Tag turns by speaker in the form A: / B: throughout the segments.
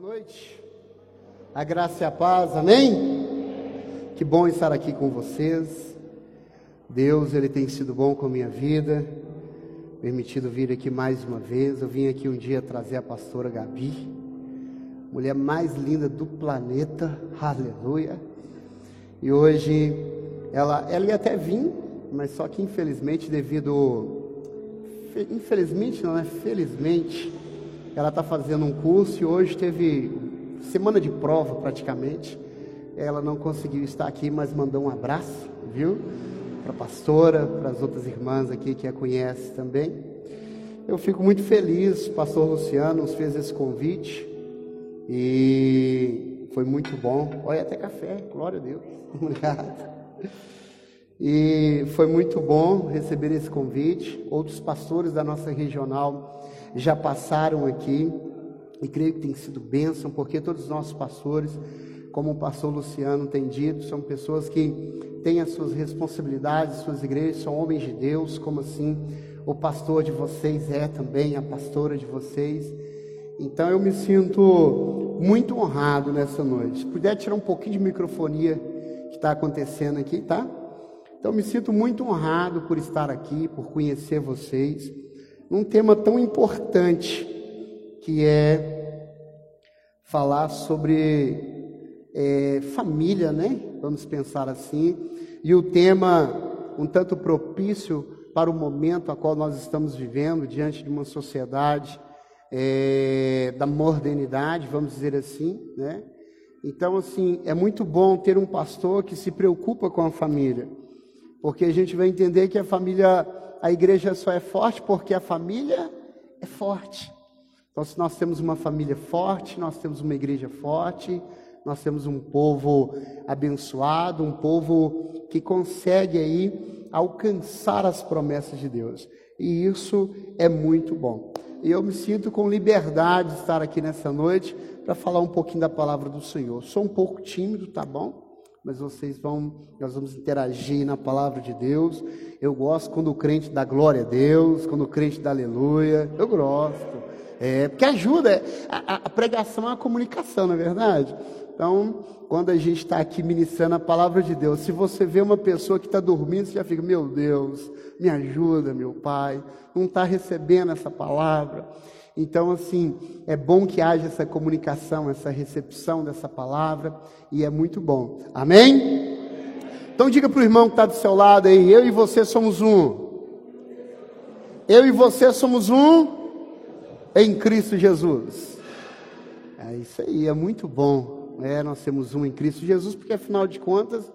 A: Boa noite. A graça e a paz, amém? Que bom estar aqui com vocês. Deus, Ele tem sido bom com a minha vida, permitido vir aqui mais uma vez. Eu vim aqui um dia trazer a pastora Gabi, mulher mais linda do planeta, aleluia. E hoje, ela, ela ia até vir, mas só que infelizmente, devido. Infelizmente, não é? Felizmente ela está fazendo um curso e hoje teve semana de prova praticamente. Ela não conseguiu estar aqui, mas mandou um abraço, viu? Para a pastora, para as outras irmãs aqui que a conhecem também. Eu fico muito feliz, o pastor Luciano nos fez esse convite e foi muito bom. Olha, até café, glória a Deus. Obrigado. E foi muito bom receber esse convite. Outros pastores da nossa regional já passaram aqui e creio que tem sido bênção, porque todos os nossos pastores, como o pastor Luciano tem dito, são pessoas que têm as suas responsabilidades, suas igrejas, são homens de Deus, como assim o pastor de vocês é também, a pastora de vocês. Então eu me sinto muito honrado nessa noite. Se puder tirar um pouquinho de microfonia que está acontecendo aqui, tá? Então me sinto muito honrado por estar aqui, por conhecer vocês num tema tão importante que é falar sobre é, família, né? Vamos pensar assim. E o tema um tanto propício para o momento a qual nós estamos vivendo diante de uma sociedade é, da modernidade, vamos dizer assim, né? Então, assim, é muito bom ter um pastor que se preocupa com a família, porque a gente vai entender que a família a igreja só é forte porque a família é forte. Então, se nós temos uma família forte, nós temos uma igreja forte, nós temos um povo abençoado, um povo que consegue aí alcançar as promessas de Deus. E isso é muito bom. E eu me sinto com liberdade de estar aqui nessa noite para falar um pouquinho da palavra do Senhor. Sou um pouco tímido, tá bom? Mas vocês vão, nós vamos interagir na palavra de Deus. Eu gosto quando o crente dá glória a Deus, quando o crente dá aleluia. Eu gosto. É, porque ajuda. A, a pregação é uma comunicação, não é verdade? Então, quando a gente está aqui ministrando a palavra de Deus, se você vê uma pessoa que está dormindo, você já fica, meu Deus, me ajuda, meu Pai, não está recebendo essa palavra. Então, assim, é bom que haja essa comunicação, essa recepção dessa palavra, e é muito bom. Amém? Então, diga para o irmão que está do seu lado aí: eu e você somos um. Eu e você somos um em Cristo Jesus. É isso aí, é muito bom. É, nós temos um em Cristo Jesus, porque afinal de contas,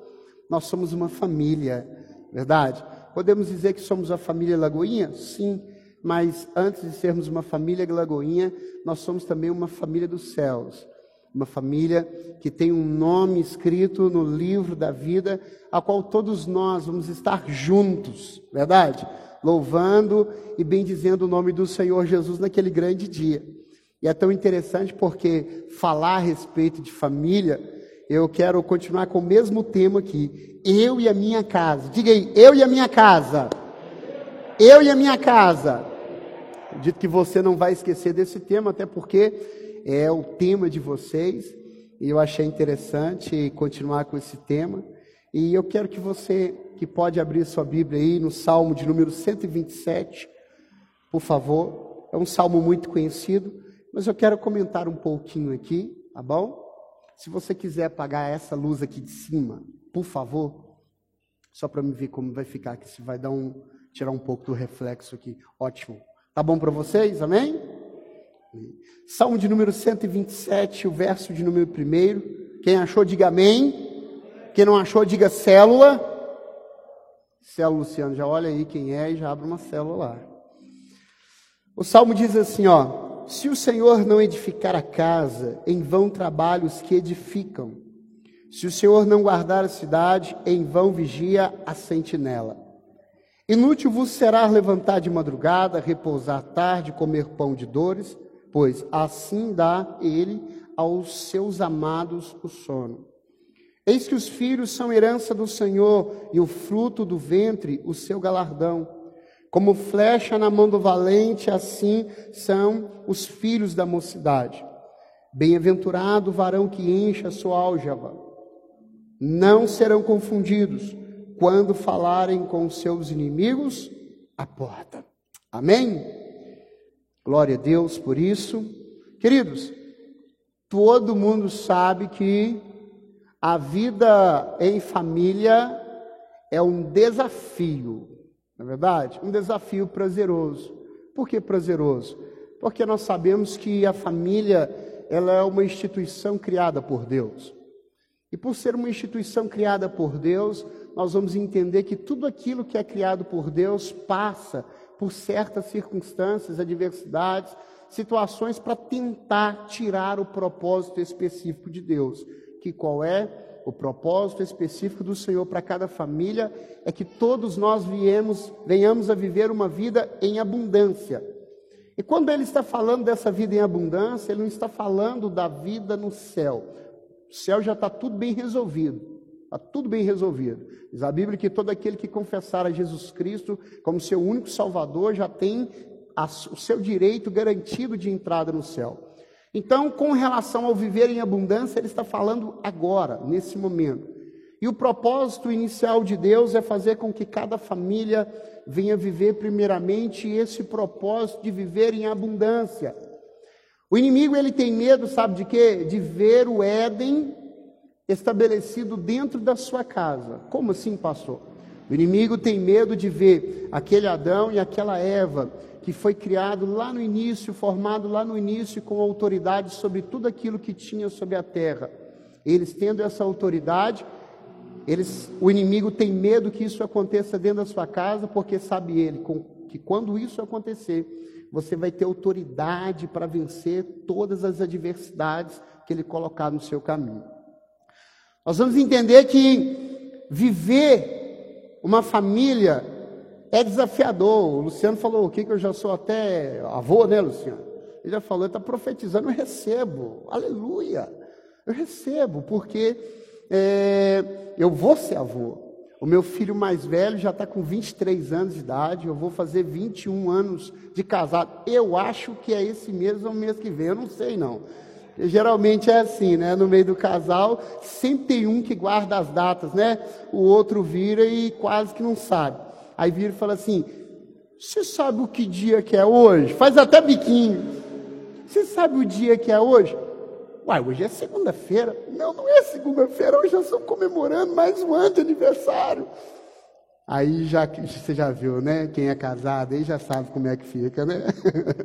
A: nós somos uma família, verdade? Podemos dizer que somos a família Lagoinha? Sim mas antes de sermos uma família Glagoinha, nós somos também uma família dos céus. Uma família que tem um nome escrito no livro da vida, a qual todos nós vamos estar juntos, verdade? Louvando e bendizendo o nome do Senhor Jesus naquele grande dia. E é tão interessante porque falar a respeito de família, eu quero continuar com o mesmo tema aqui. Eu e a minha casa. Diga aí, eu e a minha casa. Eu e a minha casa Acredito que você não vai esquecer desse tema, até porque é o tema de vocês, e eu achei interessante continuar com esse tema. E eu quero que você, que pode abrir sua Bíblia aí no Salmo de número 127, por favor. É um salmo muito conhecido, mas eu quero comentar um pouquinho aqui, tá bom? Se você quiser apagar essa luz aqui de cima, por favor, só para me ver como vai ficar aqui, se vai dar um tirar um pouco do reflexo aqui. Ótimo. Tá bom para vocês? Amém? Salmo de número 127, o verso de número 1. Quem achou, diga amém. Quem não achou, diga célula. Célula, Luciano, já olha aí quem é e já abre uma célula lá. O salmo diz assim: ó, se o Senhor não edificar a casa, em vão trabalham os que edificam. Se o Senhor não guardar a cidade, em vão vigia a sentinela. Inútil vos será levantar de madrugada, repousar tarde, comer pão de dores, pois assim dá ele aos seus amados o sono. Eis que os filhos são herança do Senhor, e o fruto do ventre, o seu galardão. Como flecha na mão do valente, assim são os filhos da mocidade. Bem-aventurado o varão que enche a sua álgeva. Não serão confundidos quando falarem com seus inimigos à porta. Amém? Glória a Deus por isso. Queridos, todo mundo sabe que a vida em família é um desafio, não é verdade? Um desafio prazeroso. Por que prazeroso? Porque nós sabemos que a família ela é uma instituição criada por Deus. E por ser uma instituição criada por Deus, nós vamos entender que tudo aquilo que é criado por Deus passa por certas circunstâncias, adversidades, situações para tentar tirar o propósito específico de Deus. Que qual é? O propósito específico do Senhor para cada família é que todos nós viemos, venhamos a viver uma vida em abundância. E quando ele está falando dessa vida em abundância, ele não está falando da vida no céu. O céu já está tudo bem resolvido. Está tudo bem resolvido. Diz a Bíblia que todo aquele que confessar a Jesus Cristo como seu único Salvador já tem a, o seu direito garantido de entrada no céu. Então, com relação ao viver em abundância, ele está falando agora, nesse momento. E o propósito inicial de Deus é fazer com que cada família venha viver primeiramente esse propósito de viver em abundância. O inimigo ele tem medo, sabe de quê? De ver o Éden estabelecido dentro da sua casa. Como assim, pastor? O inimigo tem medo de ver aquele Adão e aquela Eva que foi criado lá no início, formado lá no início com autoridade sobre tudo aquilo que tinha sobre a terra. Eles tendo essa autoridade, eles, o inimigo tem medo que isso aconteça dentro da sua casa, porque sabe ele que quando isso acontecer, você vai ter autoridade para vencer todas as adversidades que ele colocar no seu caminho. Nós vamos entender que viver uma família é desafiador. O Luciano falou o que eu já sou até avô, né, Luciano? Ele já falou, está profetizando, eu recebo, aleluia, eu recebo, porque é, eu vou ser avô. O meu filho mais velho já está com 23 anos de idade, eu vou fazer 21 anos de casado. Eu acho que é esse mês ou mês que vem, eu não sei não. Geralmente é assim, né? No meio do casal, sempre tem um que guarda as datas, né? O outro vira e quase que não sabe. Aí vira e fala assim: Você sabe o que dia que é hoje? Faz até biquinho. Você sabe o dia que é hoje? Uai, hoje é segunda-feira. Não, não é segunda-feira, hoje nós estamos comemorando mais um ano de aniversário. Aí já você já viu, né? Quem é casado aí já sabe como é que fica, né?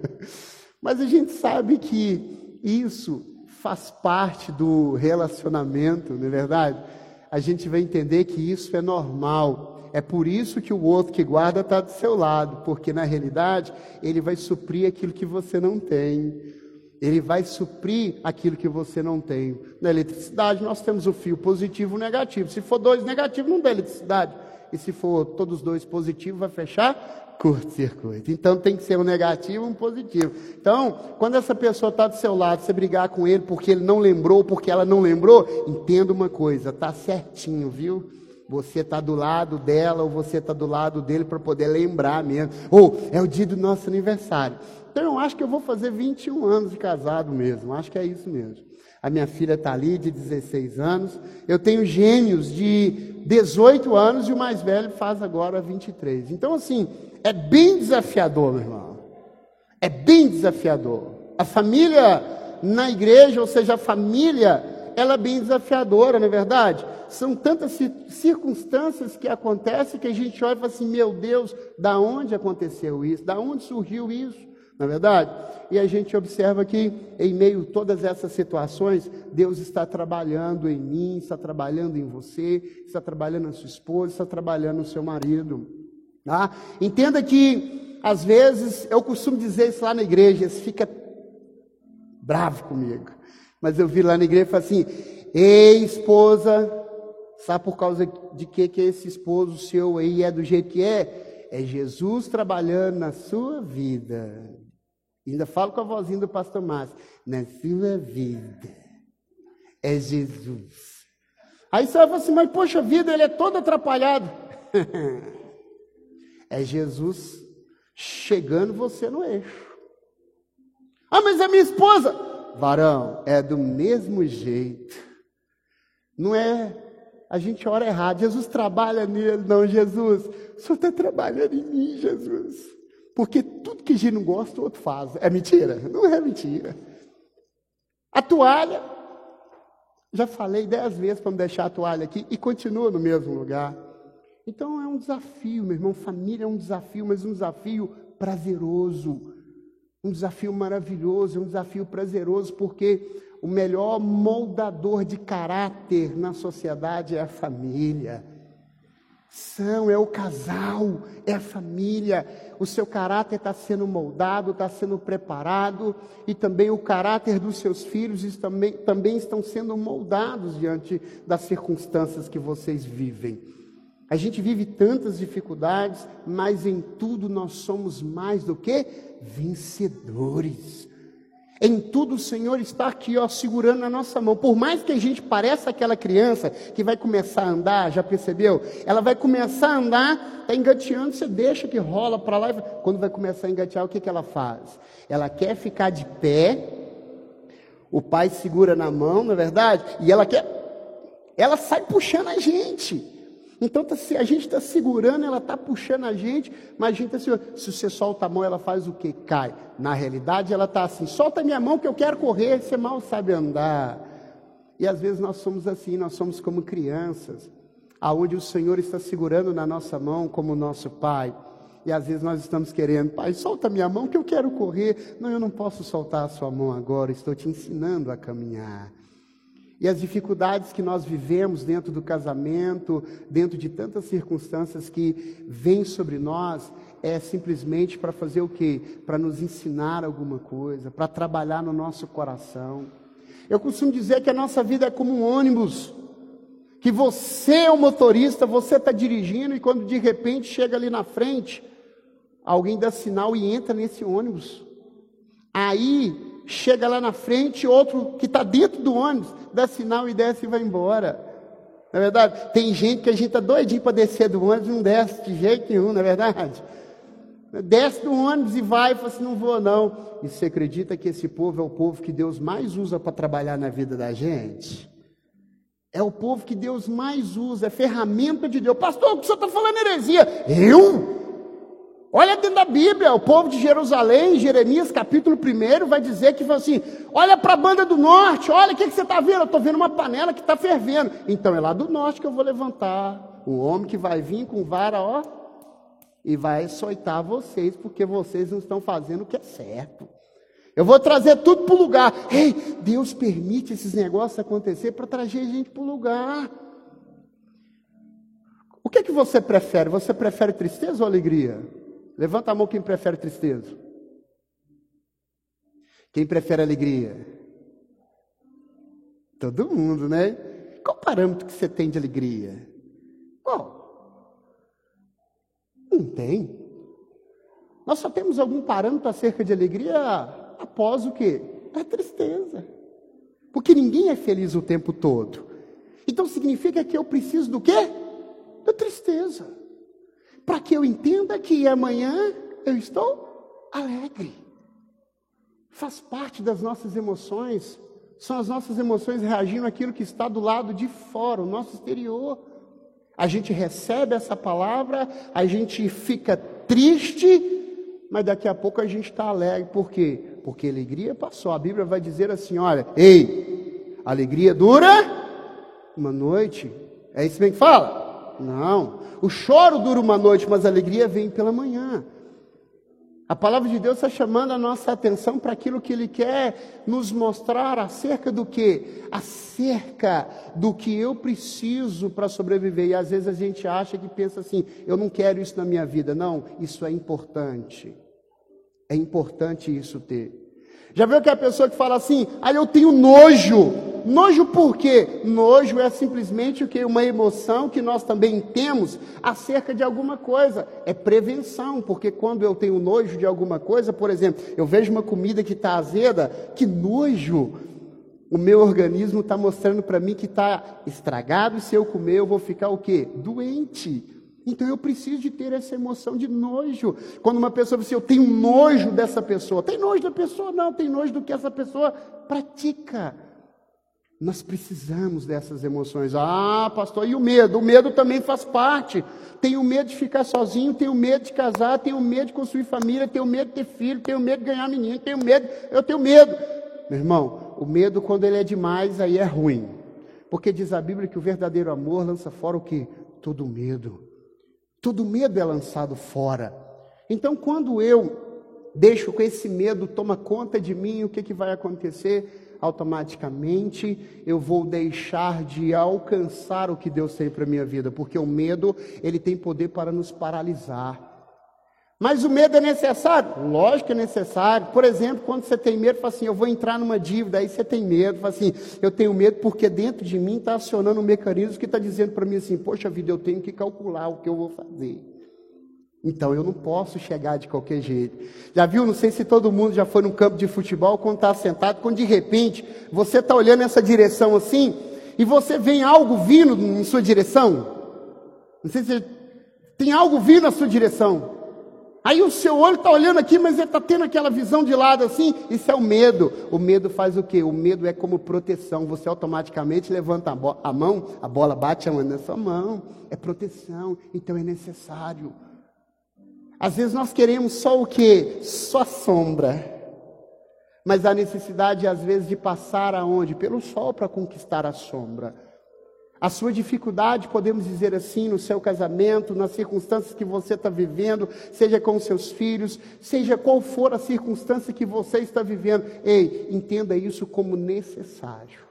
A: Mas a gente sabe que isso faz parte do relacionamento, não é verdade? A gente vai entender que isso é normal. É por isso que o outro que guarda está do seu lado, porque na realidade ele vai suprir aquilo que você não tem. Ele vai suprir aquilo que você não tem. Na eletricidade, nós temos o fio positivo e o negativo. Se for dois negativos, não dá eletricidade. E se for todos dois positivos, vai fechar curto-circuito. Então tem que ser um negativo e um positivo. Então, quando essa pessoa está do seu lado, você brigar com ele porque ele não lembrou, porque ela não lembrou, entenda uma coisa, está certinho, viu? Você está do lado dela ou você está do lado dele para poder lembrar mesmo. Ou é o dia do nosso aniversário. Então acho que eu vou fazer 21 anos de casado mesmo, acho que é isso mesmo. A minha filha está ali, de 16 anos. Eu tenho gêmeos de 18 anos e o mais velho faz agora 23. Então, assim, é bem desafiador, meu irmão. É bem desafiador. A família na igreja, ou seja, a família, ela é bem desafiadora, não é verdade? São tantas circunstâncias que acontecem que a gente olha e fala assim: meu Deus, da onde aconteceu isso? Da onde surgiu isso? Não é verdade? E a gente observa que, em meio a todas essas situações, Deus está trabalhando em mim, está trabalhando em você, está trabalhando na sua esposa, está trabalhando no seu marido. Tá? Entenda que, às vezes, eu costumo dizer isso lá na igreja, você fica bravo comigo. Mas eu vi lá na igreja e assim: Ei, esposa, sabe por causa de que, que esse esposo seu aí é do jeito que é? É Jesus trabalhando na sua vida. Ainda falo com a vozinha do pastor Márcio. Na sua vida é Jesus. Aí você vai falar assim, mas poxa vida, ele é todo atrapalhado. é Jesus chegando você no eixo. Ah, mas é minha esposa. Varão, é do mesmo jeito. Não é. A gente ora errado. Jesus trabalha nele. Não, Jesus. O Senhor está trabalhando em mim, Jesus. Porque tudo que a gente não gosta, o outro faz. É mentira? Não é mentira. A toalha. Já falei dez vezes para me deixar a toalha aqui e continua no mesmo lugar. Então é um desafio, meu irmão. Família é um desafio, mas um desafio prazeroso. Um desafio maravilhoso, um desafio prazeroso, porque o melhor moldador de caráter na sociedade é a família. São, é o casal, é a família. O seu caráter está sendo moldado, está sendo preparado, e também o caráter dos seus filhos também, também estão sendo moldados diante das circunstâncias que vocês vivem. A gente vive tantas dificuldades, mas em tudo nós somos mais do que vencedores. Em tudo o Senhor está aqui, ó, segurando na nossa mão. Por mais que a gente pareça aquela criança que vai começar a andar, já percebeu? Ela vai começar a andar, está engateando, você deixa que rola para lá. Quando vai começar a engatear, o que, que ela faz? Ela quer ficar de pé, o pai segura na mão, não é verdade? E ela quer, ela sai puxando a gente. Então, tá, a gente está segurando, ela está puxando a gente, mas a gente está segurando. Se você solta a mão, ela faz o que? Cai. Na realidade, ela está assim: solta minha mão que eu quero correr, você mal sabe andar. E às vezes nós somos assim, nós somos como crianças, aonde o Senhor está segurando na nossa mão como nosso Pai. E às vezes nós estamos querendo, Pai, solta minha mão que eu quero correr. Não, eu não posso soltar a sua mão agora, estou te ensinando a caminhar. E as dificuldades que nós vivemos dentro do casamento, dentro de tantas circunstâncias que vêm sobre nós, é simplesmente para fazer o quê? Para nos ensinar alguma coisa, para trabalhar no nosso coração. Eu costumo dizer que a nossa vida é como um ônibus, que você é o motorista, você está dirigindo e quando de repente chega ali na frente, alguém dá sinal e entra nesse ônibus. Aí chega lá na frente, outro que está dentro do ônibus, dá sinal e desce e vai embora. Não é verdade? Tem gente que a gente está doidinho para descer do ônibus não desce de jeito nenhum, não é verdade? Desce do ônibus e vai e fala assim, não vou não. E você acredita que esse povo é o povo que Deus mais usa para trabalhar na vida da gente? É o povo que Deus mais usa, é ferramenta de Deus. Pastor, o que você está falando heresia? Eu? Olha dentro da Bíblia, o povo de Jerusalém, Jeremias capítulo 1, vai dizer que assim: olha para a banda do norte, olha o que, que você está vendo? Eu estou vendo uma panela que está fervendo. Então é lá do norte que eu vou levantar. Um homem que vai vir com vara, ó, e vai açoitar vocês, porque vocês não estão fazendo o que é certo. Eu vou trazer tudo para o lugar. Ei, Deus permite esses negócios acontecer para trazer gente para o lugar. O que, é que você prefere? Você prefere tristeza ou alegria? Levanta a mão quem prefere tristeza. Quem prefere alegria? Todo mundo, né? Qual parâmetro que você tem de alegria? Qual? Não tem. Nós só temos algum parâmetro acerca de alegria após o quê? A tristeza. Porque ninguém é feliz o tempo todo. Então significa que eu preciso do quê? Da tristeza para que eu entenda que amanhã eu estou alegre. Faz parte das nossas emoções, são as nossas emoções reagindo àquilo que está do lado de fora, o nosso exterior. A gente recebe essa palavra, a gente fica triste, mas daqui a pouco a gente está alegre. Por quê? Porque a alegria passou. A Bíblia vai dizer assim: olha, ei, alegria dura uma noite. É isso bem que fala? Não. O choro dura uma noite, mas a alegria vem pela manhã. A palavra de Deus está chamando a nossa atenção para aquilo que Ele quer nos mostrar acerca do que? Acerca do que eu preciso para sobreviver. E às vezes a gente acha que pensa assim: eu não quero isso na minha vida. Não, isso é importante. É importante isso ter. Já viu que a pessoa que fala assim, ah, eu tenho nojo. Nojo por quê? Nojo é simplesmente o que? Uma emoção que nós também temos acerca de alguma coisa. É prevenção, porque quando eu tenho nojo de alguma coisa, por exemplo, eu vejo uma comida que está azeda, que nojo. O meu organismo está mostrando para mim que está estragado e se eu comer eu vou ficar o quê? Doente. Então eu preciso de ter essa emoção de nojo. Quando uma pessoa diz assim, eu tenho nojo dessa pessoa. Tem nojo da pessoa? Não, tem nojo do que essa pessoa pratica. Nós precisamos dessas emoções. Ah, pastor, e o medo? O medo também faz parte. Tenho medo de ficar sozinho, tenho medo de casar, tenho medo de construir família, tenho medo de ter filho, tenho medo de ganhar menino, tenho medo, eu tenho medo. Meu irmão, o medo quando ele é demais, aí é ruim. Porque diz a Bíblia que o verdadeiro amor lança fora o que? Todo medo. Todo medo é lançado fora. Então, quando eu deixo que esse medo toma conta de mim, o que, que vai acontecer? automaticamente eu vou deixar de alcançar o que Deus tem para minha vida, porque o medo, ele tem poder para nos paralisar. Mas o medo é necessário? Lógico que é necessário. Por exemplo, quando você tem medo, fala assim, eu vou entrar numa dívida, aí você tem medo, fala assim, eu tenho medo porque dentro de mim está acionando um mecanismo que está dizendo para mim assim, poxa vida, eu tenho que calcular o que eu vou fazer. Então eu não posso chegar de qualquer jeito. Já viu? Não sei se todo mundo já foi num campo de futebol quando está sentado, quando de repente você está olhando nessa direção assim e você vê algo vindo em sua direção. Não sei se tem algo vindo na sua direção. Aí o seu olho está olhando aqui, mas ele está tendo aquela visão de lado assim. Isso é o medo. O medo faz o quê? O medo é como proteção. Você automaticamente levanta a, a mão, a bola bate a mão na sua mão. É proteção. Então é necessário. Às vezes nós queremos só o que? Só a sombra. Mas há necessidade, às vezes, de passar aonde? Pelo sol para conquistar a sombra. A sua dificuldade, podemos dizer assim, no seu casamento, nas circunstâncias que você está vivendo, seja com seus filhos, seja qual for a circunstância que você está vivendo, ei, entenda isso como necessário.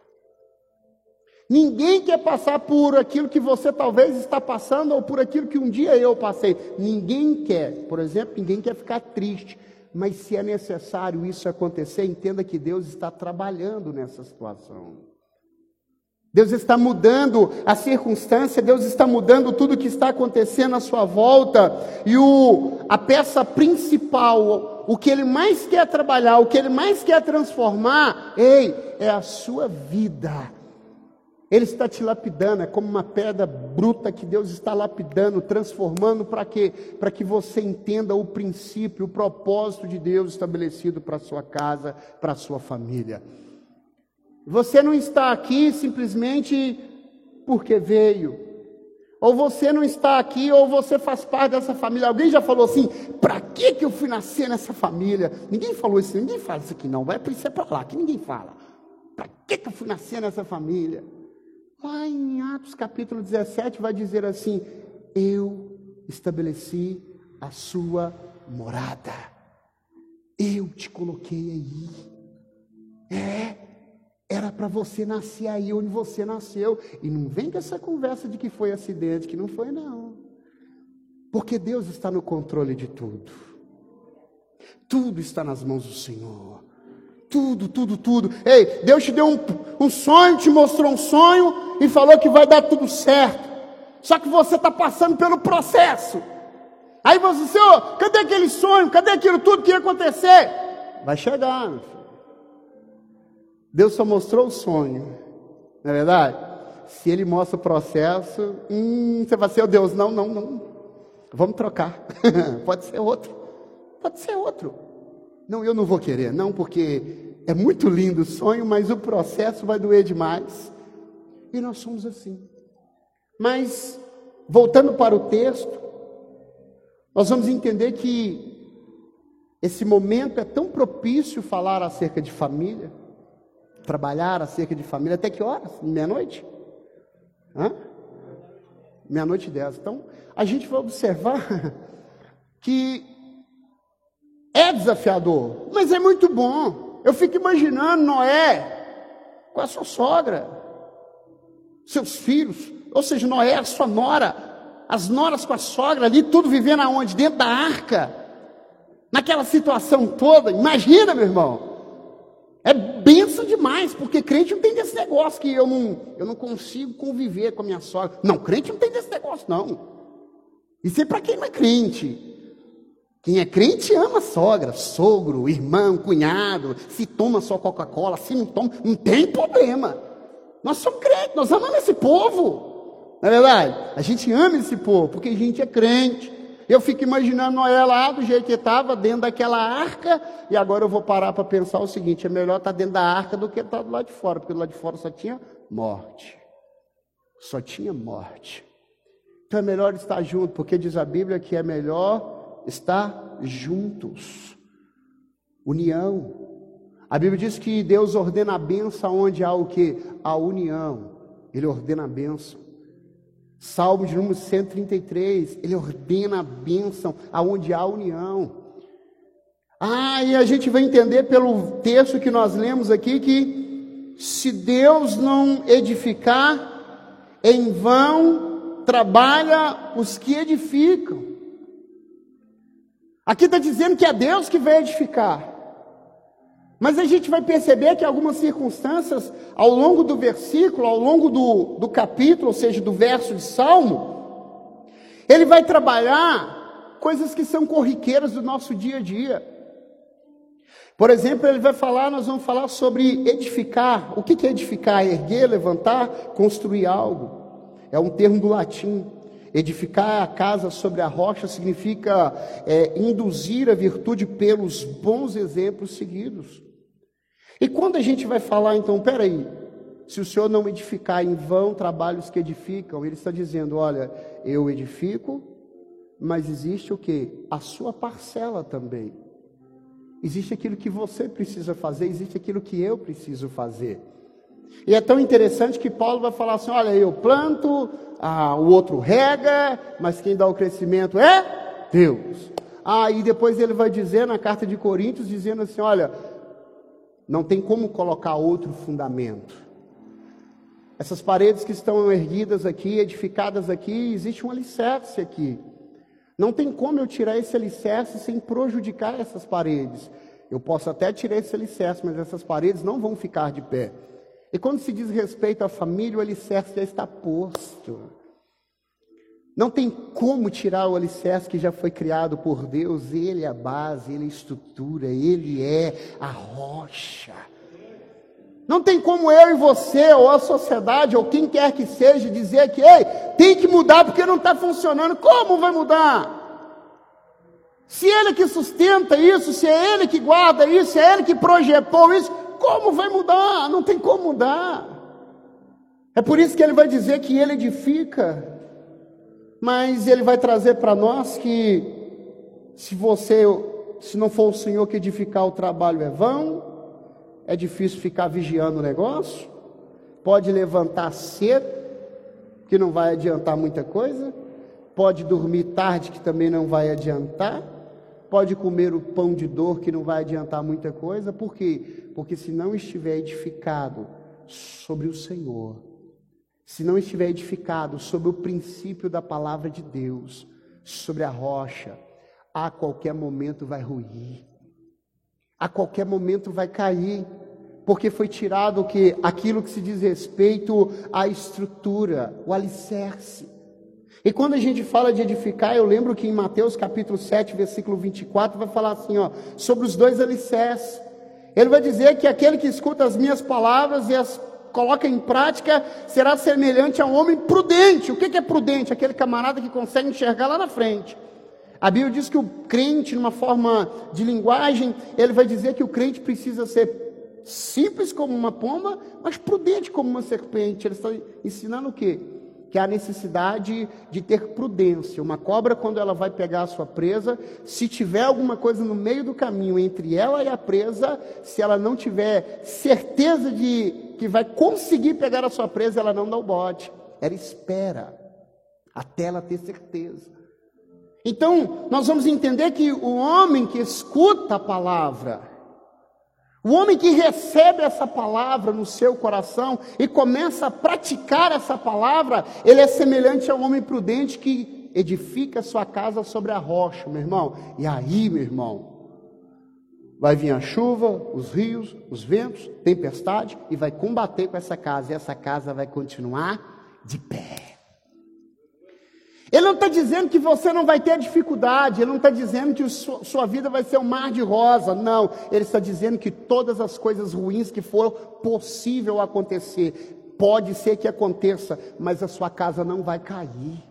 A: Ninguém quer passar por aquilo que você talvez está passando ou por aquilo que um dia eu passei. Ninguém quer. Por exemplo, ninguém quer ficar triste. Mas se é necessário isso acontecer, entenda que Deus está trabalhando nessa situação. Deus está mudando a circunstância, Deus está mudando tudo que está acontecendo à sua volta. E o, a peça principal, o que Ele mais quer trabalhar, o que Ele mais quer transformar, ei, é a sua vida. Ele está te lapidando, é como uma pedra bruta que Deus está lapidando, transformando para quê? Para que você entenda o princípio, o propósito de Deus estabelecido para a sua casa, para a sua família. Você não está aqui simplesmente porque veio. Ou você não está aqui, ou você faz parte dessa família. Alguém já falou assim: para que, que eu fui nascer nessa família? Ninguém falou isso, ninguém fala isso aqui, não. Vai para isso é para lá, que ninguém fala. Para que, que eu fui nascer nessa família? Lá em Atos capítulo 17 vai dizer assim: Eu estabeleci a sua morada. Eu te coloquei aí. É, era para você nascer aí onde você nasceu. E não vem com essa conversa de que foi acidente, que não foi, não. Porque Deus está no controle de tudo. Tudo está nas mãos do Senhor. Tudo, tudo, tudo. Ei, Deus te deu um, um sonho, te mostrou um sonho e falou que vai dar tudo certo. Só que você está passando pelo processo. Aí você, Senhor, cadê aquele sonho? Cadê aquilo tudo que ia acontecer? Vai chegar, meu filho. Deus só mostrou o sonho, não é verdade? Se ele mostra o processo, hum, você vai ser, oh Deus, não, não, não. Vamos trocar. Pode ser outro. Pode ser outro. Não, eu não vou querer, não, porque é muito lindo o sonho, mas o processo vai doer demais. E nós somos assim. Mas, voltando para o texto, nós vamos entender que esse momento é tão propício falar acerca de família, trabalhar acerca de família, até que horas? Meia-noite? Meia-noite e dez. Então, a gente vai observar que é desafiador, mas é muito bom. Eu fico imaginando Noé com a sua sogra, seus filhos, ou seja, Noé, a sua nora, as noras com a sogra ali, tudo vivendo aonde? Dentro da arca. Naquela situação toda, imagina, meu irmão. É benção demais, porque crente não tem desse negócio que eu não, eu não consigo conviver com a minha sogra. Não, crente não tem desse negócio, não. Isso é para quem não é crente. Quem é crente ama sogra, sogro, irmão, cunhado. Se toma só Coca-Cola, se não toma, não tem problema. Nós somos crentes, nós amamos esse povo. Na é verdade, a gente ama esse povo, porque a gente é crente. Eu fico imaginando Noé lá do jeito que estava, dentro daquela arca, e agora eu vou parar para pensar o seguinte: é melhor estar tá dentro da arca do que estar tá do lado de fora, porque do lado de fora só tinha morte. Só tinha morte. Então é melhor estar junto, porque diz a Bíblia que é melhor estar juntos. União. A Bíblia diz que Deus ordena a benção onde há o que? A união. Ele ordena a benção. Salmo de número 133, ele ordena a bênção aonde há união. Ah, e a gente vai entender pelo texto que nós lemos aqui que se Deus não edificar, em vão trabalha os que edificam. Aqui está dizendo que é Deus que vai edificar. Mas a gente vai perceber que algumas circunstâncias, ao longo do versículo, ao longo do, do capítulo, ou seja, do verso de Salmo, ele vai trabalhar coisas que são corriqueiras do nosso dia a dia. Por exemplo, ele vai falar, nós vamos falar sobre edificar. O que é edificar? Erguer, levantar, construir algo. É um termo do latim. Edificar a casa sobre a rocha significa é, induzir a virtude pelos bons exemplos seguidos. E quando a gente vai falar, então, peraí, se o Senhor não edificar em vão trabalhos que edificam, Ele está dizendo: olha, eu edifico, mas existe o que? A sua parcela também. Existe aquilo que você precisa fazer, existe aquilo que eu preciso fazer. E é tão interessante que Paulo vai falar assim: olha, eu planto, ah, o outro rega, mas quem dá o crescimento é Deus. Ah, e depois ele vai dizer na carta de Coríntios, dizendo assim: olha, não tem como colocar outro fundamento. Essas paredes que estão erguidas aqui, edificadas aqui, existe um alicerce aqui. Não tem como eu tirar esse alicerce sem prejudicar essas paredes. Eu posso até tirar esse alicerce, mas essas paredes não vão ficar de pé. E quando se diz respeito à família, o alicerce já está posto. Não tem como tirar o alicerce que já foi criado por Deus, ele é a base, ele é a estrutura, ele é a rocha. Não tem como eu e você, ou a sociedade, ou quem quer que seja, dizer que, ei, tem que mudar porque não está funcionando. Como vai mudar? Se ele que sustenta isso, se é ele que guarda isso, se é ele que projetou isso, como vai mudar? Não tem como mudar. É por isso que ele vai dizer que ele edifica mas ele vai trazer para nós que se você, se não for o Senhor que edificar o trabalho é vão, é difícil ficar vigiando o negócio, pode levantar cedo, que não vai adiantar muita coisa, pode dormir tarde, que também não vai adiantar, pode comer o pão de dor, que não vai adiantar muita coisa, por quê? Porque se não estiver edificado sobre o Senhor, se não estiver edificado sobre o princípio da palavra de Deus, sobre a rocha, a qualquer momento vai ruir, a qualquer momento vai cair, porque foi tirado que aquilo que se diz respeito à estrutura, o alicerce. E quando a gente fala de edificar, eu lembro que em Mateus capítulo 7, versículo 24, vai falar assim, ó, sobre os dois alicerces. Ele vai dizer que aquele que escuta as minhas palavras e as coloca em prática, será semelhante a um homem prudente. O que é prudente? Aquele camarada que consegue enxergar lá na frente. A Bíblia diz que o crente, numa forma de linguagem, ele vai dizer que o crente precisa ser simples como uma pomba, mas prudente como uma serpente. Ele está ensinando o quê? Que há necessidade de ter prudência. Uma cobra, quando ela vai pegar a sua presa, se tiver alguma coisa no meio do caminho entre ela e a presa, se ela não tiver certeza de que vai conseguir pegar a sua presa, ela não dá o bote. Ela espera até ela ter certeza. Então, nós vamos entender que o homem que escuta a palavra, o homem que recebe essa palavra no seu coração e começa a praticar essa palavra, ele é semelhante ao homem prudente que edifica sua casa sobre a rocha, meu irmão. E aí, meu irmão, vai vir a chuva, os rios, os ventos, tempestade e vai combater com essa casa, e essa casa vai continuar de pé. Ele não está dizendo que você não vai ter dificuldade, ele não está dizendo que sua vida vai ser um mar de rosa, não. Ele está dizendo que todas as coisas ruins que for possível acontecer, Pode ser que aconteça, mas a sua casa não vai cair.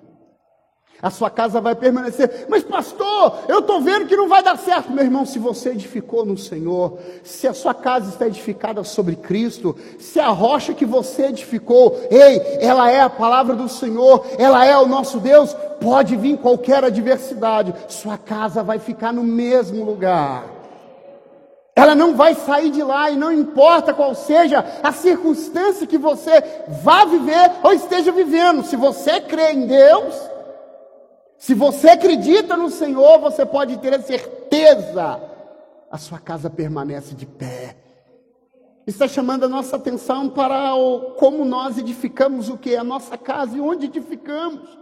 A: A sua casa vai permanecer. Mas, pastor, eu estou vendo que não vai dar certo. Meu irmão, se você edificou no Senhor, se a sua casa está edificada sobre Cristo, se a rocha que você edificou, ei, ela é a palavra do Senhor, ela é o nosso Deus, pode vir qualquer adversidade, sua casa vai ficar no mesmo lugar. Ela não vai sair de lá e não importa qual seja a circunstância que você vá viver ou esteja vivendo, se você crê em Deus, se você acredita no Senhor, você pode ter a certeza, a sua casa permanece de pé. Está chamando a nossa atenção para o, como nós edificamos o que? A nossa casa e onde edificamos.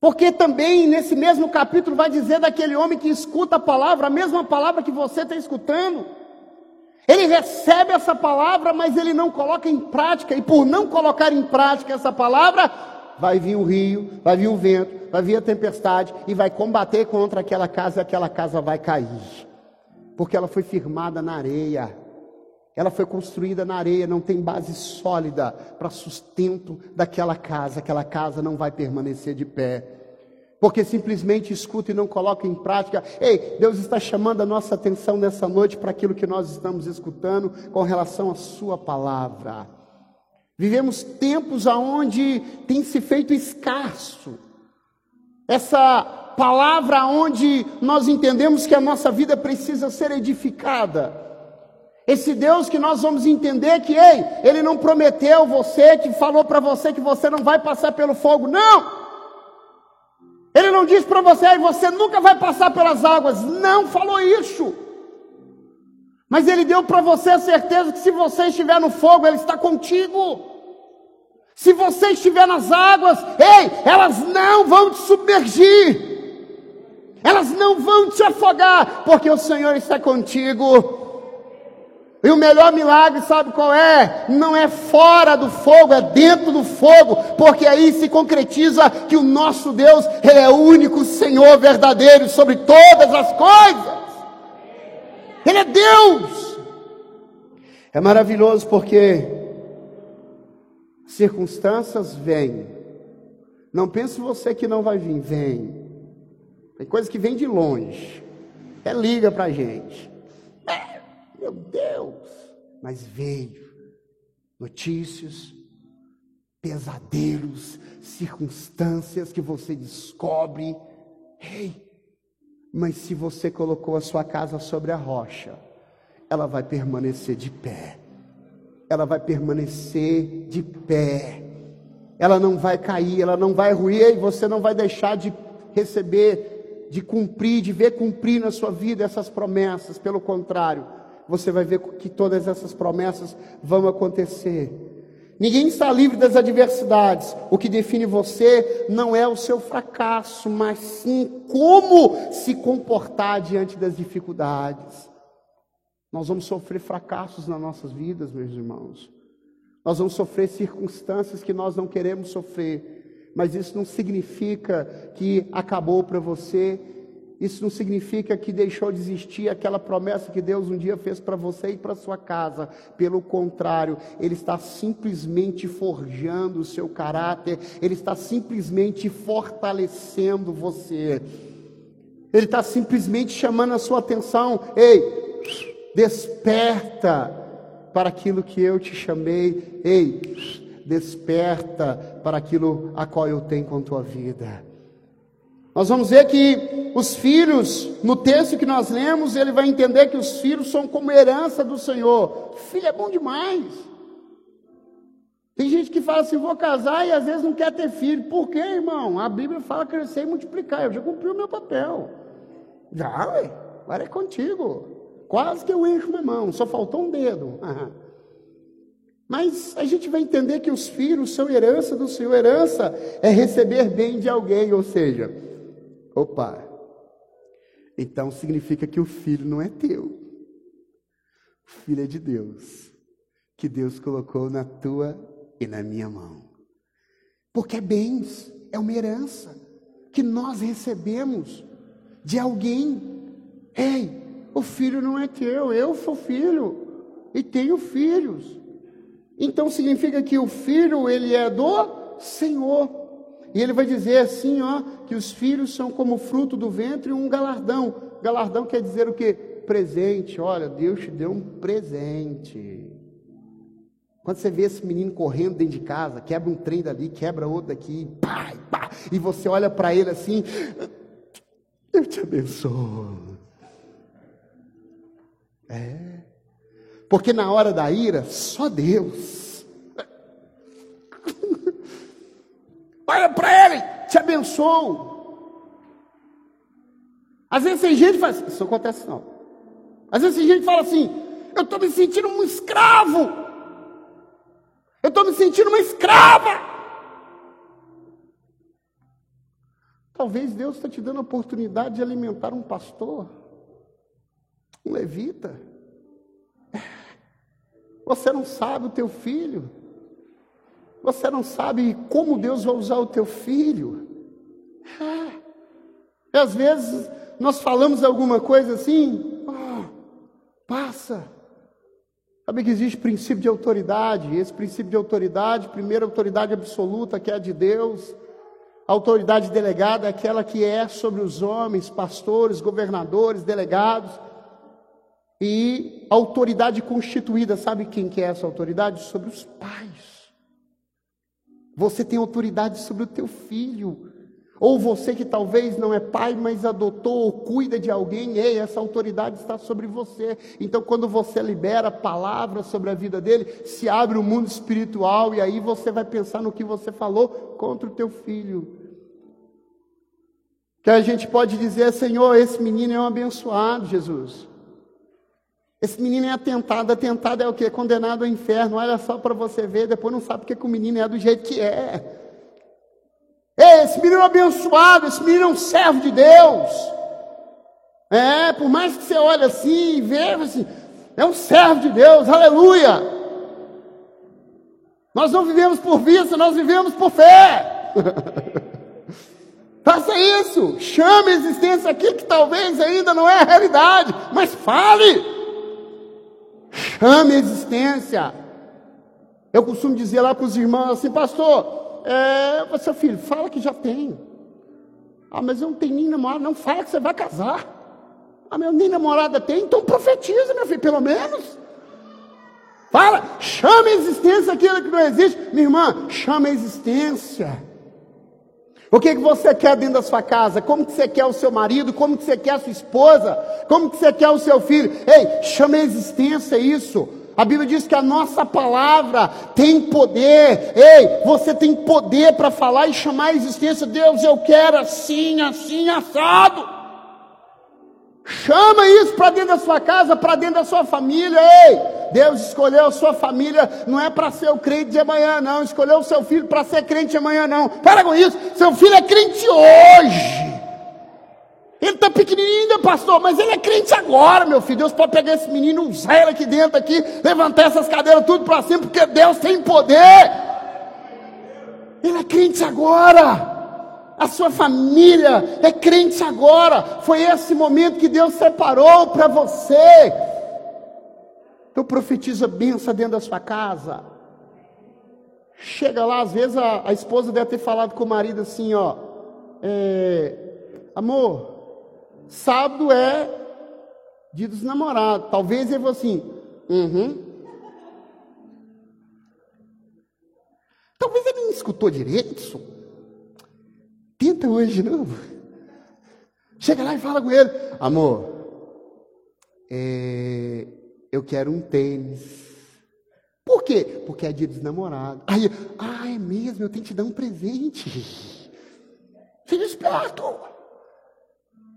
A: Porque também nesse mesmo capítulo vai dizer daquele homem que escuta a palavra, a mesma palavra que você está escutando. Ele recebe essa palavra, mas ele não coloca em prática, e por não colocar em prática essa palavra, vai vir o rio, vai vir o vento, vai vir a tempestade e vai combater contra aquela casa e aquela casa vai cair. Porque ela foi firmada na areia. Ela foi construída na areia, não tem base sólida para sustento daquela casa. Aquela casa não vai permanecer de pé. Porque simplesmente escuta e não coloca em prática. Ei, Deus está chamando a nossa atenção nessa noite para aquilo que nós estamos escutando com relação à Sua palavra. Vivemos tempos onde tem se feito escasso. Essa palavra onde nós entendemos que a nossa vida precisa ser edificada. Esse Deus que nós vamos entender que, ei, Ele não prometeu você, que falou para você que você não vai passar pelo fogo, não! Ele não disse para você, você nunca vai passar pelas águas, não falou isso. Mas Ele deu para você a certeza que se você estiver no fogo, Ele está contigo. Se você estiver nas águas, ei, elas não vão te submergir. Elas não vão te afogar, porque o Senhor está contigo. E o melhor milagre, sabe qual é? Não é fora do fogo, é dentro do fogo, porque aí se concretiza que o nosso Deus, Ele é o único Senhor verdadeiro sobre todas as coisas. Ele é Deus. É maravilhoso porque Circunstâncias vêm. Não pense você que não vai vir, vem. Tem coisa que vem de longe. É liga para a gente. É, meu Deus! Mas veio notícias, pesadelos, circunstâncias que você descobre. Ei, mas se você colocou a sua casa sobre a rocha, ela vai permanecer de pé ela vai permanecer de pé. Ela não vai cair, ela não vai ruir e você não vai deixar de receber, de cumprir, de ver cumprir na sua vida essas promessas. Pelo contrário, você vai ver que todas essas promessas vão acontecer. Ninguém está livre das adversidades. O que define você não é o seu fracasso, mas sim como se comportar diante das dificuldades. Nós vamos sofrer fracassos nas nossas vidas, meus irmãos. Nós vamos sofrer circunstâncias que nós não queremos sofrer, mas isso não significa que acabou para você, isso não significa que deixou de existir aquela promessa que Deus um dia fez para você e para sua casa. Pelo contrário, Ele está simplesmente forjando o seu caráter, Ele está simplesmente fortalecendo você. Ele está simplesmente chamando a sua atenção. Ei, desperta para aquilo que eu te chamei, ei, desperta para aquilo a qual eu tenho com a tua vida. Nós vamos ver que os filhos, no texto que nós lemos, ele vai entender que os filhos são como herança do Senhor. Filho é bom demais. Tem gente que fala assim: vou casar e às vezes não quer ter filho. Por quê, irmão? A Bíblia fala crescer e multiplicar. Eu já cumpri o meu papel. Já, ué, agora é contigo. Quase que eu encho minha mão, só faltou um dedo. Mas a gente vai entender que os filhos são herança do Senhor. Herança é receber bem de alguém, ou seja, opa, então significa que o filho não é teu. O filho é de Deus, que Deus colocou na tua e na minha mão. Porque é bens, é uma herança que nós recebemos de alguém. Ei, o filho não é teu, eu sou filho e tenho filhos. Então significa que o filho, ele é do Senhor. E ele vai dizer assim, ó, que os filhos são como fruto do ventre um galardão. Galardão quer dizer o quê? Presente. Olha, Deus te deu um presente. Quando você vê esse menino correndo dentro de casa, quebra um trem dali, quebra outro daqui, pá, pá, e você olha para ele assim, eu te abençoo. É. Porque na hora da ira, só Deus. Olha para ele, te abençoo. Às vezes tem gente que fala assim, isso acontece não. Às vezes tem gente que fala assim, eu estou me sentindo um escravo. Eu estou me sentindo uma escrava. Talvez Deus está te dando a oportunidade de alimentar um pastor, um levita. Você não sabe o teu filho. Você não sabe como Deus vai usar o teu filho. E às vezes nós falamos alguma coisa assim, oh, passa. Sabe que existe princípio de autoridade, esse princípio de autoridade, primeira autoridade absoluta, que é a de Deus, a autoridade delegada é aquela que é sobre os homens, pastores, governadores, delegados, e autoridade constituída, sabe quem que é essa autoridade? Sobre os pais. Você tem autoridade sobre o teu filho. Ou você que talvez não é pai, mas adotou ou cuida de alguém, ei, essa autoridade está sobre você. Então, quando você libera palavras sobre a vida dele, se abre o mundo espiritual e aí você vai pensar no que você falou contra o teu filho. Que a gente pode dizer, Senhor, esse menino é um abençoado, Jesus. Esse menino é atentado, atentado é o que? Condenado ao inferno. Olha só para você ver, depois não sabe porque que o menino é do jeito que é. Ei, esse menino é abençoado, esse menino é um servo de Deus. É, por mais que você olhe assim e veja assim, é um servo de Deus, aleluia. Nós não vivemos por vista, nós vivemos por fé. Faça isso, chame a existência aqui que talvez ainda não é a realidade, mas fale. Chame a existência. Eu costumo dizer lá para os irmãos assim, pastor, é, seu filho, fala que já tem. Ah, mas eu não tenho nem namorada. Não, fala que você vai casar. Ah, meu, nem namorada tem, então profetiza, meu filho, pelo menos. Fala, chama a existência aquilo que não existe. Minha irmã, chama a existência. O que, que você quer dentro da sua casa? Como que você quer o seu marido? Como que você quer a sua esposa? Como que você quer o seu filho? Ei, chama a existência isso. A Bíblia diz que a nossa palavra tem poder. Ei, você tem poder para falar e chamar a existência. Deus, eu quero assim, assim, assado. Chama isso para dentro da sua casa, para dentro da sua família. Ei, Deus escolheu a sua família, não é para ser o crente de amanhã, não. Escolheu o seu filho para ser crente de amanhã, não. Para com isso. Seu filho é crente hoje. Ele está pequenininho ainda, pastor, mas ele é crente agora, meu filho. Deus pode pegar esse menino, usar ele aqui dentro, aqui, levantar essas cadeiras tudo para cima, porque Deus tem poder. Ele é crente agora. A sua família é crente agora. Foi esse momento que Deus separou para você. Então profetiza benção dentro da sua casa. Chega lá, às vezes a, a esposa deve ter falado com o marido assim, ó. É, amor, Sábado é dia dos namorados. Talvez ele falou assim, uhum. Talvez ele não escutou direito. Tenta hoje de novo. Chega lá e fala com ele, amor, é, eu quero um tênis. Por quê? Porque é dia dos namorados. Aí, ah, é mesmo, eu tenho que te dar um presente. Seja esperto.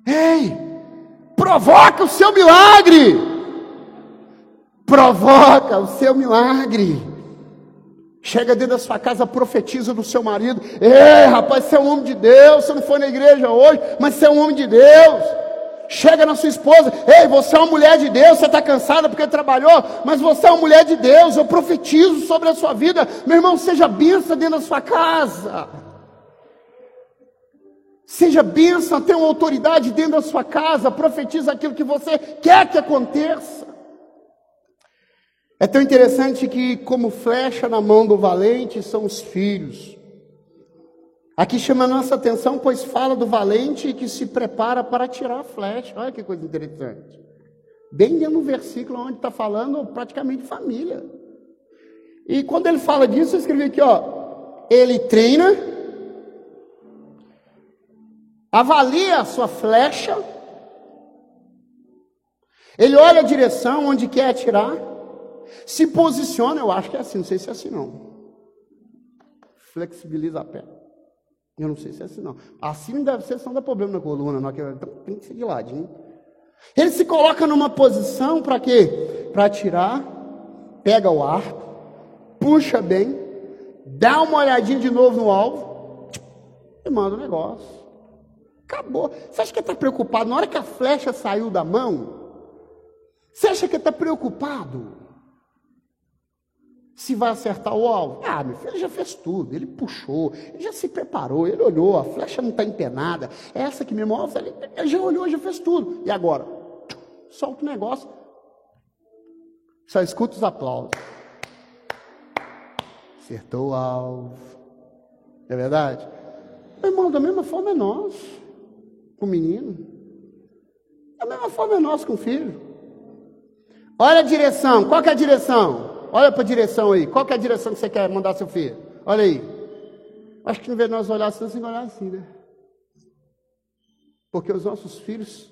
A: Ei, provoca o seu milagre. Provoca o seu milagre. Chega dentro da sua casa, profetiza do seu marido. Ei, rapaz, você é um homem de Deus. Você não foi na igreja hoje, mas você é um homem de Deus. Chega na sua esposa. Ei, você é uma mulher de Deus. Você está cansada porque trabalhou, mas você é uma mulher de Deus. Eu profetizo sobre a sua vida. Meu irmão, seja benção dentro da sua casa. Seja bênção, tenha uma autoridade dentro da sua casa, profetiza aquilo que você quer que aconteça. É tão interessante que, como flecha na mão do valente, são os filhos. Aqui chama a nossa atenção, pois fala do valente que se prepara para tirar a flecha. Olha que coisa interessante. Bem do versículo onde está falando praticamente família. E quando ele fala disso, eu escrevi aqui, ó. Ele treina, avalia a sua flecha, ele olha a direção onde quer atirar, se posiciona, eu acho que é assim, não sei se é assim não. Flexibiliza a perna. Eu não sei se é assim não. Assim deve ser, senão dá problema na coluna. Não, então tem que ser de ladinho. Ele se coloca numa posição para quê? Para atirar, pega o arco, puxa bem, dá uma olhadinha de novo no alvo e manda o negócio. Acabou. Você acha que ele está preocupado? Na hora que a flecha saiu da mão, você acha que ele está preocupado? Se vai acertar o alvo. Ah, meu filho, já fez tudo, ele puxou, ele já se preparou, ele olhou, a flecha não está empenada, essa que me move, ele, ele já olhou, já fez tudo. E agora? Solta o negócio, só escuta os aplausos. Acertou o alvo. É verdade? Meu irmão, da mesma forma é nós, com o menino. Da mesma forma é nós com o filho. Olha a direção, qual que é a direção? Olha para a direção aí. Qual é a direção que você quer mandar seu filho? Olha aí. Acho que não vê nós olhar assim, olhar assim, né? Porque os nossos filhos,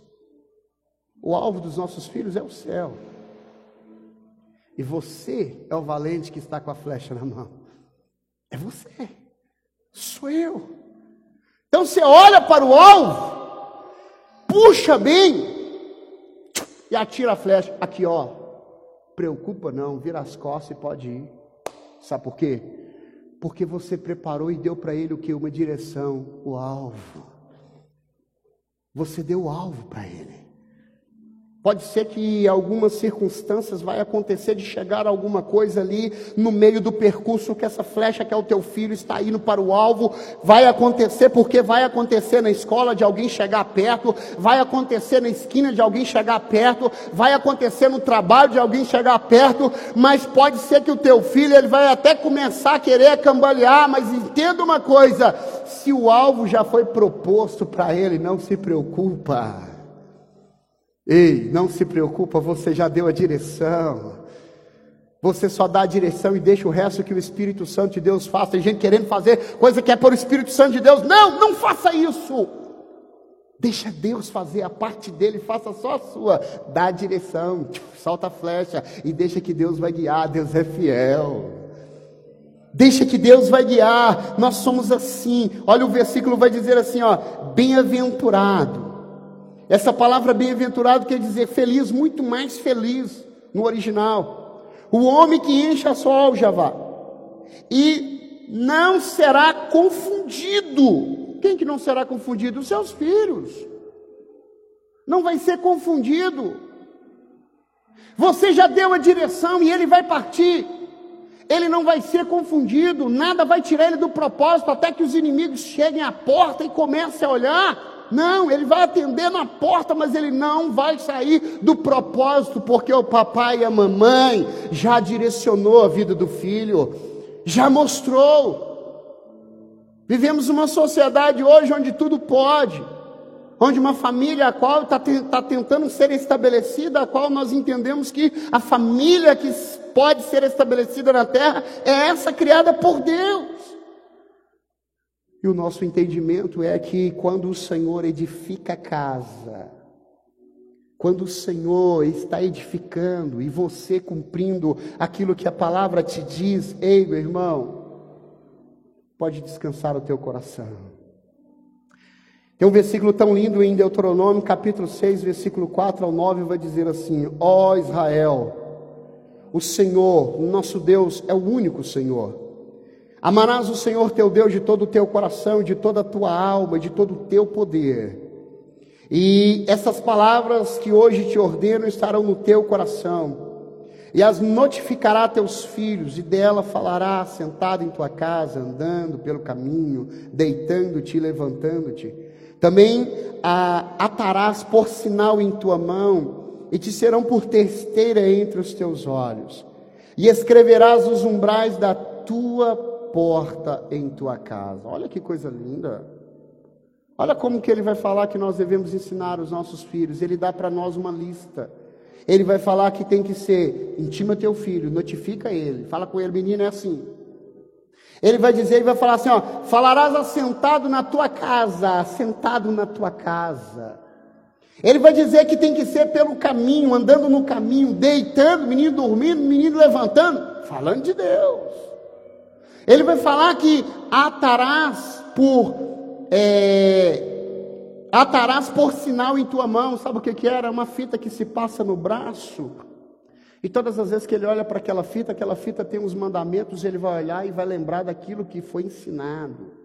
A: o alvo dos nossos filhos é o céu. E você é o valente que está com a flecha na mão. É você. Sou eu. Então você olha para o alvo, puxa bem e atira a flecha. Aqui, ó preocupa não, vira as costas e pode ir. Sabe por quê? Porque você preparou e deu para ele o que? Uma direção, o alvo. Você deu o alvo para ele. Pode ser que algumas circunstâncias vai acontecer de chegar alguma coisa ali no meio do percurso que essa flecha que é o teu filho está indo para o alvo, vai acontecer porque vai acontecer na escola de alguém chegar perto, vai acontecer na esquina de alguém chegar perto, vai acontecer no trabalho de alguém chegar perto, mas pode ser que o teu filho ele vai até começar a querer cambalear, mas entenda uma coisa, se o alvo já foi proposto para ele, não se preocupa. Ei, não se preocupa, você já deu a direção. Você só dá a direção e deixa o resto que o Espírito Santo de Deus faça. Tem gente querendo fazer coisa que é por Espírito Santo de Deus. Não, não faça isso. Deixa Deus fazer a parte dele, faça só a sua. Dá a direção, solta a flecha e deixa que Deus vai guiar. Deus é fiel. Deixa que Deus vai guiar. Nós somos assim. Olha o versículo vai dizer assim, ó: bem-aventurado essa palavra bem-aventurado quer dizer feliz, muito mais feliz no original. O homem que enche a sua aljava e não será confundido. Quem que não será confundido? Os seus filhos. Não vai ser confundido. Você já deu a direção e ele vai partir. Ele não vai ser confundido, nada vai tirar ele do propósito até que os inimigos cheguem à porta e comecem a olhar não, ele vai atender na porta, mas ele não vai sair do propósito, porque o papai e a mamãe já direcionou a vida do filho, já mostrou. Vivemos uma sociedade hoje onde tudo pode, onde uma família a qual está tá tentando ser estabelecida, a qual nós entendemos que a família que pode ser estabelecida na terra é essa criada por Deus. E o nosso entendimento é que quando o Senhor edifica a casa, quando o Senhor está edificando e você cumprindo aquilo que a palavra te diz, ei meu irmão, pode descansar o teu coração. Tem um versículo tão lindo em Deuteronômio, capítulo 6, versículo 4 ao 9, vai dizer assim: Ó Israel, o Senhor, o nosso Deus, é o único Senhor. Amarás o Senhor teu Deus de todo o teu coração, de toda a tua alma, de todo o teu poder. E essas palavras que hoje te ordeno estarão no teu coração. E as notificará a teus filhos, e dela falará sentado em tua casa, andando pelo caminho, deitando-te e levantando-te. Também a atarás por sinal em tua mão, e te serão por testeira entre os teus olhos e escreverás os umbrais da tua porta em tua casa. Olha que coisa linda. Olha como que ele vai falar que nós devemos ensinar os nossos filhos. Ele dá para nós uma lista. Ele vai falar que tem que ser, intima teu filho, notifica ele, fala com ele, menino, é assim. Ele vai dizer, ele vai falar assim, ó, falarás assentado na tua casa, assentado na tua casa. Ele vai dizer que tem que ser pelo caminho, andando no caminho, deitando, menino dormindo, menino levantando, falando de Deus. Ele vai falar que atarás por é, atarás por sinal em tua mão, sabe o que, que era? Uma fita que se passa no braço. E todas as vezes que ele olha para aquela fita, aquela fita tem uns mandamentos, ele vai olhar e vai lembrar daquilo que foi ensinado.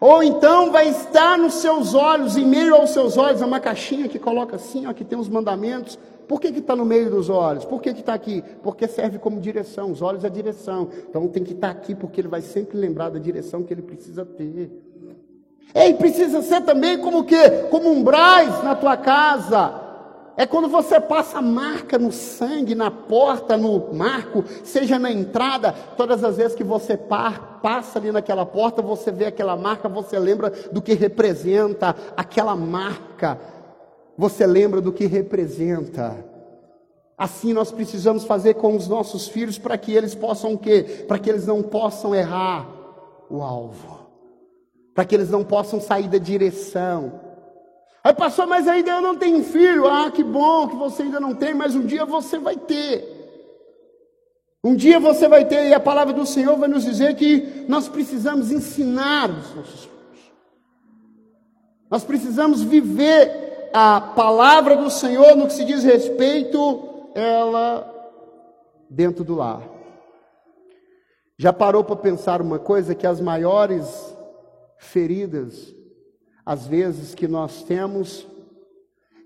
A: Ou então vai estar nos seus olhos, em meio aos seus olhos, é uma caixinha que coloca assim, ó, que tem os mandamentos. Por que está no meio dos olhos? Por que está aqui? Porque serve como direção. Os olhos é direção. Então tem que estar tá aqui, porque ele vai sempre lembrar da direção que ele precisa ter. E precisa ser também como que? Como umbrais na tua casa. É quando você passa marca no sangue, na porta, no marco, seja na entrada, todas as vezes que você par, passa ali naquela porta, você vê aquela marca, você lembra do que representa aquela marca. Você lembra do que representa. Assim nós precisamos fazer com os nossos filhos para que eles possam o quê? Para que eles não possam errar o alvo. Para que eles não possam sair da direção Aí passou, mas ainda eu não tenho filho. Ah, que bom que você ainda não tem, mas um dia você vai ter. Um dia você vai ter, e a palavra do Senhor vai nos dizer que nós precisamos ensinar os nossos filhos. Nós precisamos viver a palavra do Senhor no que se diz respeito ela dentro do lar. Já parou para pensar uma coisa que as maiores feridas às vezes que nós temos,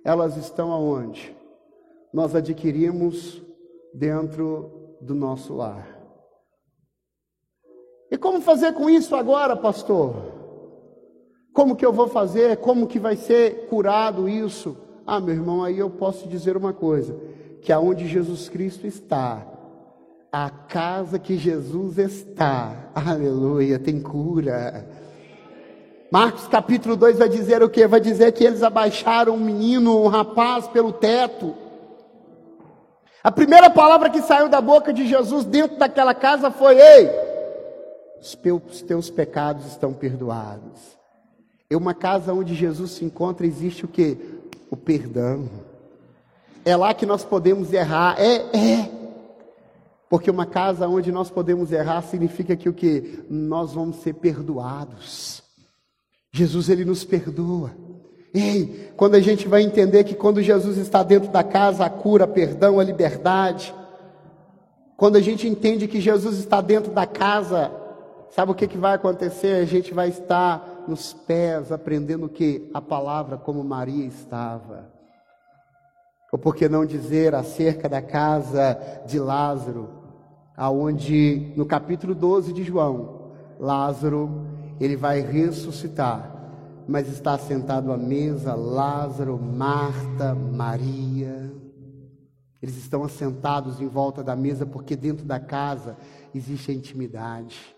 A: elas estão aonde? Nós adquirimos dentro do nosso lar. E como fazer com isso agora, pastor? Como que eu vou fazer? Como que vai ser curado isso? Ah, meu irmão, aí eu posso dizer uma coisa: que aonde Jesus Cristo está, a casa que Jesus está, aleluia, tem cura. Marcos capítulo 2 vai dizer o que? Vai dizer que eles abaixaram um menino, um rapaz pelo teto. A primeira palavra que saiu da boca de Jesus dentro daquela casa foi: Ei, os teus pecados estão perdoados. É uma casa onde Jesus se encontra, existe o que? O perdão. É lá que nós podemos errar. É, é. Porque uma casa onde nós podemos errar significa que o que? Nós vamos ser perdoados. Jesus ele nos perdoa. Ei, quando a gente vai entender que quando Jesus está dentro da casa, a cura, a perdão, a liberdade. Quando a gente entende que Jesus está dentro da casa, sabe o que, que vai acontecer? A gente vai estar nos pés aprendendo que? A palavra como Maria estava. Ou por que não dizer acerca da casa de Lázaro, aonde no capítulo 12 de João, Lázaro ele vai ressuscitar, mas está sentado à mesa Lázaro, Marta, Maria. Eles estão assentados em volta da mesa porque dentro da casa existe a intimidade.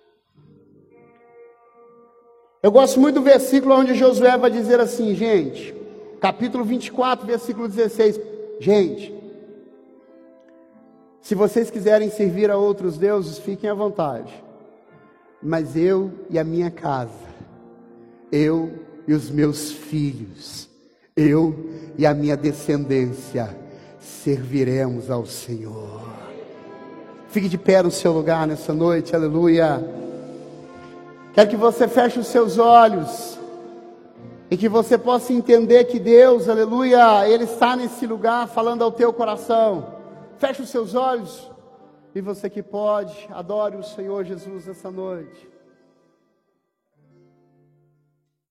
A: Eu gosto muito do versículo onde Josué vai dizer assim, gente, capítulo 24, versículo 16. Gente, se vocês quiserem servir a outros deuses, fiquem à vontade mas eu e a minha casa, eu e os meus filhos, eu e a minha descendência serviremos ao Senhor. Fique de pé no seu lugar nessa noite, aleluia. Quero que você feche os seus olhos e que você possa entender que Deus, aleluia, Ele está nesse lugar falando ao teu coração. Feche os seus olhos. E você que pode, adore o Senhor Jesus essa noite.